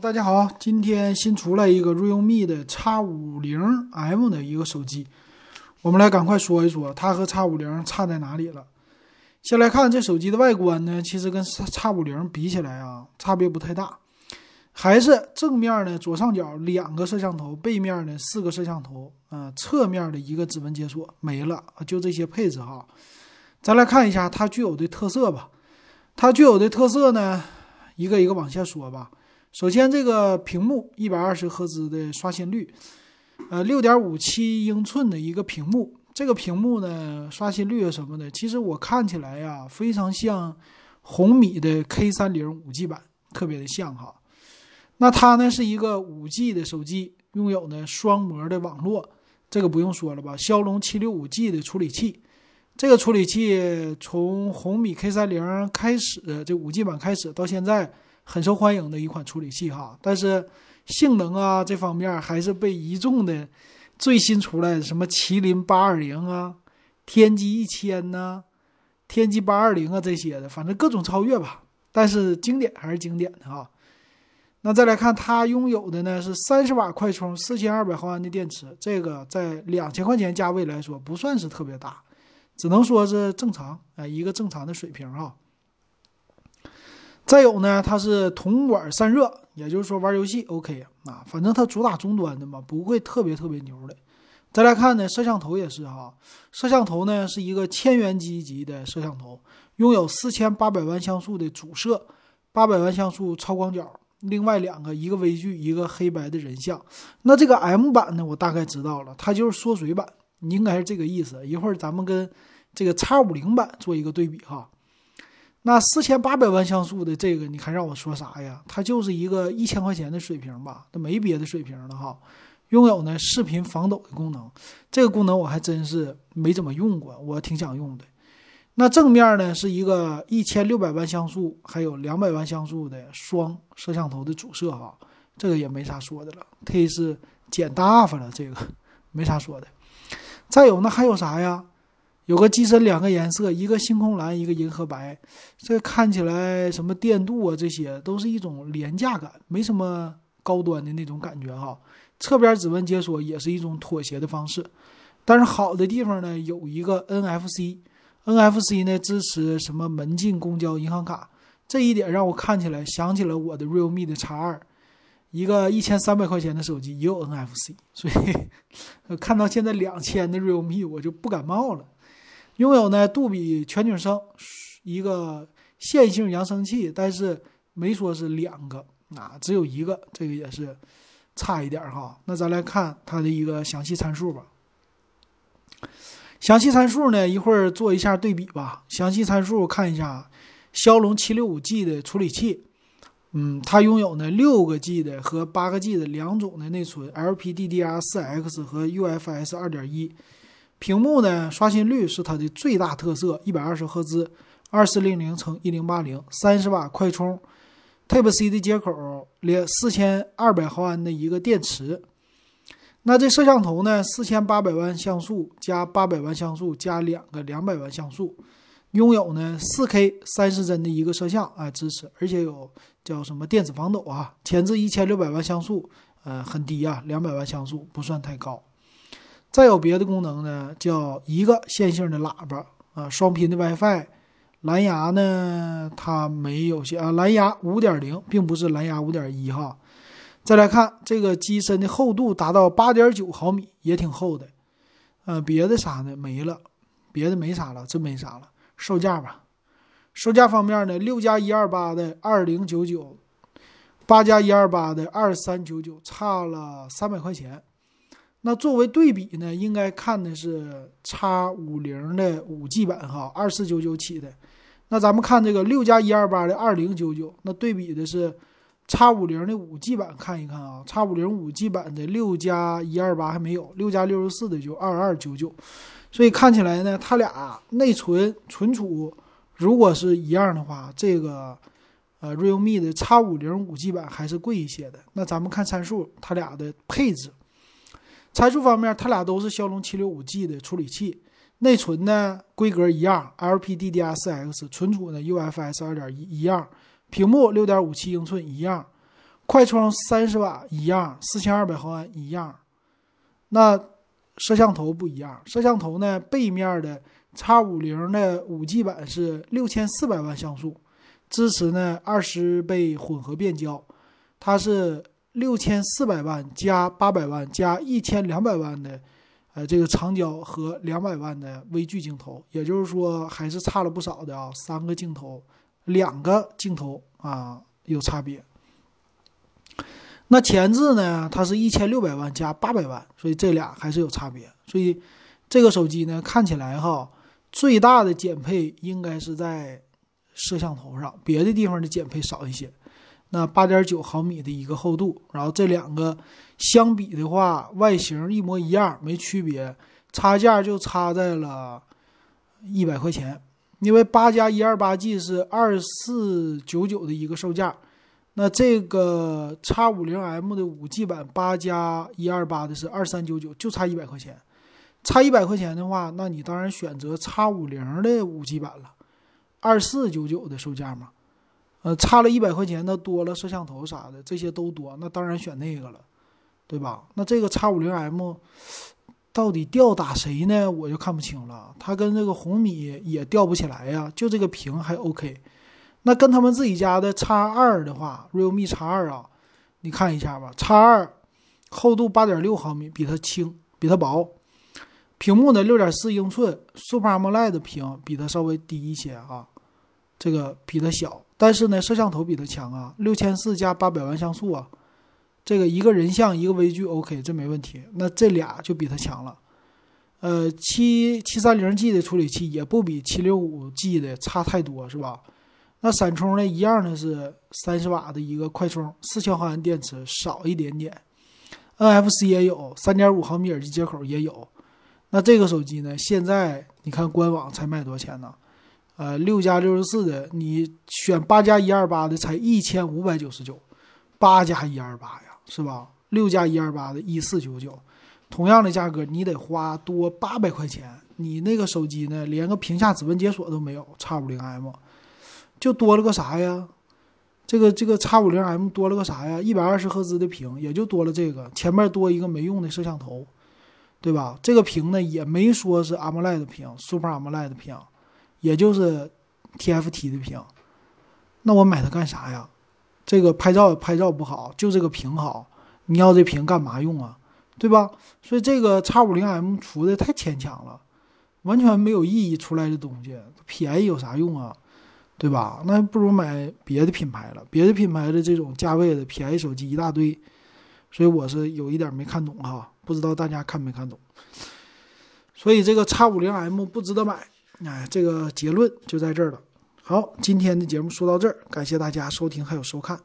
大家好，今天新出来一个 realme 的 X 五零 M 的一个手机，我们来赶快说一说它和 X 五零差在哪里了。先来看这手机的外观呢，其实跟 X 五零比起来啊，差别不太大，还是正面呢左上角两个摄像头，背面呢四个摄像头，啊，侧面的一个指纹解锁没了，就这些配置哈。再来看一下它具有的特色吧，它具有的特色呢，一个一个往下说吧。首先，这个屏幕一百二十赫兹的刷新率，呃，六点五七英寸的一个屏幕。这个屏幕呢，刷新率啊什么的，其实我看起来呀，非常像红米的 K 三零五 G 版，特别的像哈。那它呢是一个五 G 的手机，拥有呢双模的网络，这个不用说了吧？骁龙七六五 G 的处理器，这个处理器从红米 K 三零开始，这五 G 版开始到现在。很受欢迎的一款处理器哈，但是性能啊这方面还是被一众的最新出来的什么麒麟八二零啊、天玑一千呐、天玑八二零啊这些的，反正各种超越吧。但是经典还是经典的哈。那再来看它拥有的呢是三十瓦快充、四千二百毫安的电池，这个在两千块钱价位来说不算是特别大，只能说是正常啊一个正常的水平哈。再有呢，它是铜管散热，也就是说玩游戏 OK 啊，反正它主打终端的嘛，不会特别特别牛的。再来看呢，摄像头也是哈，摄像头呢是一个千元机级的摄像头，拥有四千八百万像素的主摄，八百万像素超广角，另外两个一个微距，一个黑白的人像。那这个 M 版呢，我大概知道了，它就是缩水版，应该是这个意思。一会儿咱们跟这个 X 五零版做一个对比哈。那四千八百万像素的这个，你还让我说啥呀？它就是一个一千块钱的水平吧，它没别的水平了哈。拥有呢视频防抖的功能，这个功能我还真是没怎么用过，我挺想用的。那正面呢是一个一千六百万像素，还有两百万像素的双摄像头的主摄哈，这个也没啥说的了，忒是捡大发了，这个 没啥说的。再有那还有啥呀？有个机身两个颜色，一个星空蓝，一个银河白，这看起来什么电镀啊，这些都是一种廉价感，没什么高端的那种感觉哈。侧边指纹解锁也是一种妥协的方式，但是好的地方呢，有一个 NFC，NFC 呢支持什么门禁、公交、银行卡，这一点让我看起来想起了我的 realme 的 X 二，一个一千三百块钱的手机也有 NFC，所以 看到现在两千的 realme 我就不感冒了。拥有呢杜比全景声，一个线性扬声器，但是没说是两个啊，只有一个，这个也是差一点哈。那咱来看它的一个详细参数吧。详细参数呢，一会儿做一下对比吧。详细参数看一下，骁龙七六五 G 的处理器，嗯，它拥有呢六个 G 的和八个 G 的两种的内存，LPDDR4X 和 UFS 二点一。屏幕呢，刷新率是它的最大特色，一百二十赫兹，二四零零乘一零八零，三十瓦快充，Type C 的接口，连四千二百毫安的一个电池。那这摄像头呢，四千八百万像素加八百万像素加两个两百万像素，拥有呢四 K 三十帧的一个摄像啊支持，而且有叫什么电子防抖啊，前置一千六百万像素，呃很低啊，两百万像素不算太高。再有别的功能呢，叫一个线性的喇叭啊，双频的 WiFi，蓝牙呢它没有线啊，蓝牙五点零，并不是蓝牙五点一哈。再来看这个机身的厚度达到八点九毫米，也挺厚的。呃，别的啥呢？没了，别的没啥了，真没啥了。售价吧，售价方面呢，六加一二八的二零九九，八加一二八的二三九九，差了三百块钱。那作为对比呢，应该看的是 x 五零的五 G 版哈，二四九九起的。那咱们看这个六加一二八的二零九九，那对比的是 x 五零的五 G 版，看一看啊，，x 五零五 G 版的六加一二八还没有，六加六十四的就二二九九。所以看起来呢，它俩内存存储如果是一样的话，这个呃 realme 的 x 五零五 G 版还是贵一些的。那咱们看参数，它俩的配置。参数方面，它俩都是骁龙七六五 G 的处理器，内存呢规格一样，LPDDR4X，存储呢 UFS 二点一一样，屏幕六点五七英寸一样，快充三十瓦一样，四千二百毫安一样。那摄像头不一样，摄像头呢，背面的 X 五零的五 G 版是六千四百万像素，支持呢二十倍混合变焦，它是六千四百万加八百万加一千两百万的，呃，这个长焦和两百万的微距镜头，也就是说还是差了不少的啊，三个镜头，两个镜头啊有差别。那前置呢？它是一千六百万加八百万，所以这俩还是有差别。所以这个手机呢，看起来哈，最大的减配应该是在摄像头上，别的地方的减配少一些。那八点九毫米的一个厚度，然后这两个相比的话，外形一模一样，没区别，差价就差在了一百块钱，因为八加一二八 G 是二四九九的一个售价。那这个 X 五零 M 的五 G 版八加一二八的是二三九九，就差一百块钱。差一百块钱的话，那你当然选择 X 五零的五 G 版了，二四九九的售价嘛。呃，差了一百块钱，那多了摄像头啥的，这些都多，那当然选那个了，对吧？那这个 X 五零 M 到底吊打谁呢？我就看不清了。它跟这个红米也吊不起来呀，就这个屏还 OK。那跟他们自己家的叉二的话，realme 叉二啊，你看一下吧，叉二厚度八点六毫米，比它轻，比它薄。屏幕呢六点四英寸，Super AMOLED 屏比它稍微低一些啊，这个比它小，但是呢摄像头比它强啊，六千四加八百万像素啊，这个一个人像一个微距 OK，这没问题。那这俩就比它强了。呃，七七三零 G 的处理器也不比七六五 G 的差太多，是吧？那闪充呢，一样的是三十瓦的一个快充，四千毫安电池少一点点，NFC 也有，三点五毫米耳机接口也有。那这个手机呢，现在你看官网才卖多少钱呢？呃，六加六十四的，你选八加一二八的才一千五百九十九，八加一二八呀，是吧？六加一二八的一四九九，同样的价格你得花多八百块钱。你那个手机呢，连个屏下指纹解锁都没有，X 五零 M。就多了个啥呀？这个这个叉五零 M 多了个啥呀？一百二十赫兹的屏，也就多了这个，前面多一个没用的摄像头，对吧？这个屏呢也没说是 AMOLED 屏，Super AMOLED 屏，也就是 TFT 的屏。那我买它干啥呀？这个拍照拍照不好，就这个屏好，你要这屏干嘛用啊？对吧？所以这个叉五零 M 出的太牵强了，完全没有意义出来的东西，便宜有啥用啊？对吧？那不如买别的品牌了。别的品牌的这种价位的便宜手机一大堆，所以我是有一点没看懂哈，不知道大家看没看懂。所以这个叉五零 M 不值得买，哎，这个结论就在这儿了。好，今天的节目说到这儿，感谢大家收听还有收看。